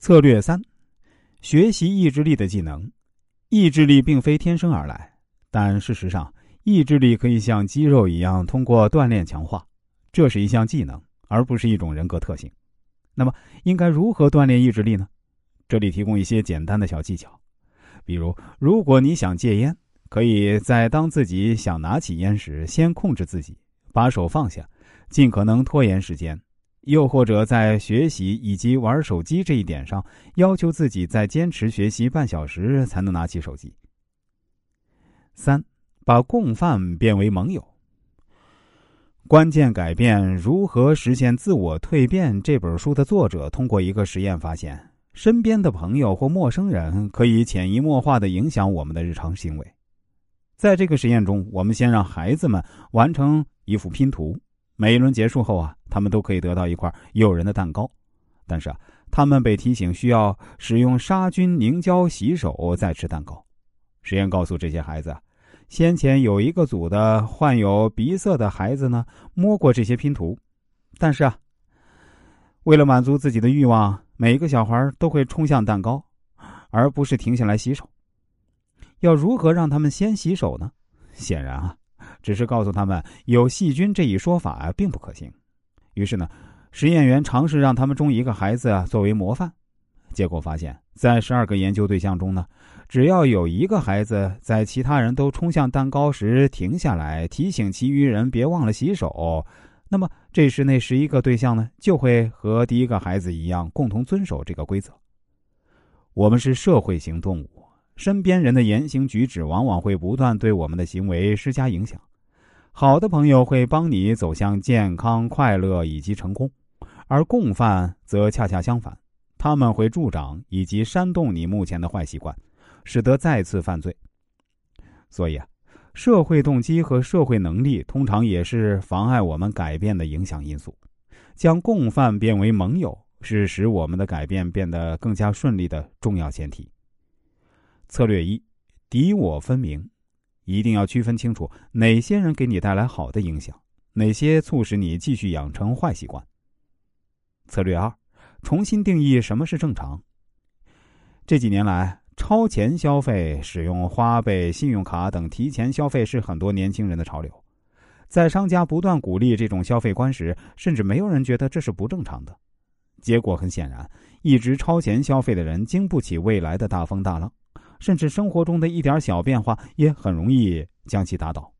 策略三：学习意志力的技能。意志力并非天生而来，但事实上，意志力可以像肌肉一样通过锻炼强化。这是一项技能，而不是一种人格特性。那么，应该如何锻炼意志力呢？这里提供一些简单的小技巧。比如，如果你想戒烟，可以在当自己想拿起烟时，先控制自己，把手放下，尽可能拖延时间；又或者在学习以及玩手机这一点上，要求自己在坚持学习半小时才能拿起手机。三，把共犯变为盟友。关键改变如何实现自我蜕变？这本书的作者通过一个实验发现。身边的朋友或陌生人可以潜移默化的影响我们的日常行为。在这个实验中，我们先让孩子们完成一幅拼图，每一轮结束后啊，他们都可以得到一块诱人的蛋糕。但是啊，他们被提醒需要使用杀菌凝胶洗手再吃蛋糕。实验告诉这些孩子，先前有一个组的患有鼻塞的孩子呢，摸过这些拼图，但是啊，为了满足自己的欲望。每个小孩都会冲向蛋糕，而不是停下来洗手。要如何让他们先洗手呢？显然啊，只是告诉他们有细菌这一说法并不可行。于是呢，实验员尝试让他们中一个孩子啊作为模范。结果发现，在十二个研究对象中呢，只要有一个孩子在其他人都冲向蛋糕时停下来，提醒其余人别忘了洗手。那么，这时那十一个对象呢，就会和第一个孩子一样，共同遵守这个规则。我们是社会型动物，身边人的言行举止往往会不断对我们的行为施加影响。好的朋友会帮你走向健康、快乐以及成功，而共犯则恰恰相反，他们会助长以及煽动你目前的坏习惯，使得再次犯罪。所以啊。社会动机和社会能力通常也是妨碍我们改变的影响因素。将共犯变为盟友，是使我们的改变变得更加顺利的重要前提。策略一：敌我分明，一定要区分清楚哪些人给你带来好的影响，哪些促使你继续养成坏习惯。策略二：重新定义什么是正常。这几年来。超前消费、使用花呗、信用卡等提前消费是很多年轻人的潮流。在商家不断鼓励这种消费观时，甚至没有人觉得这是不正常的。结果很显然，一直超前消费的人经不起未来的大风大浪，甚至生活中的一点小变化也很容易将其打倒。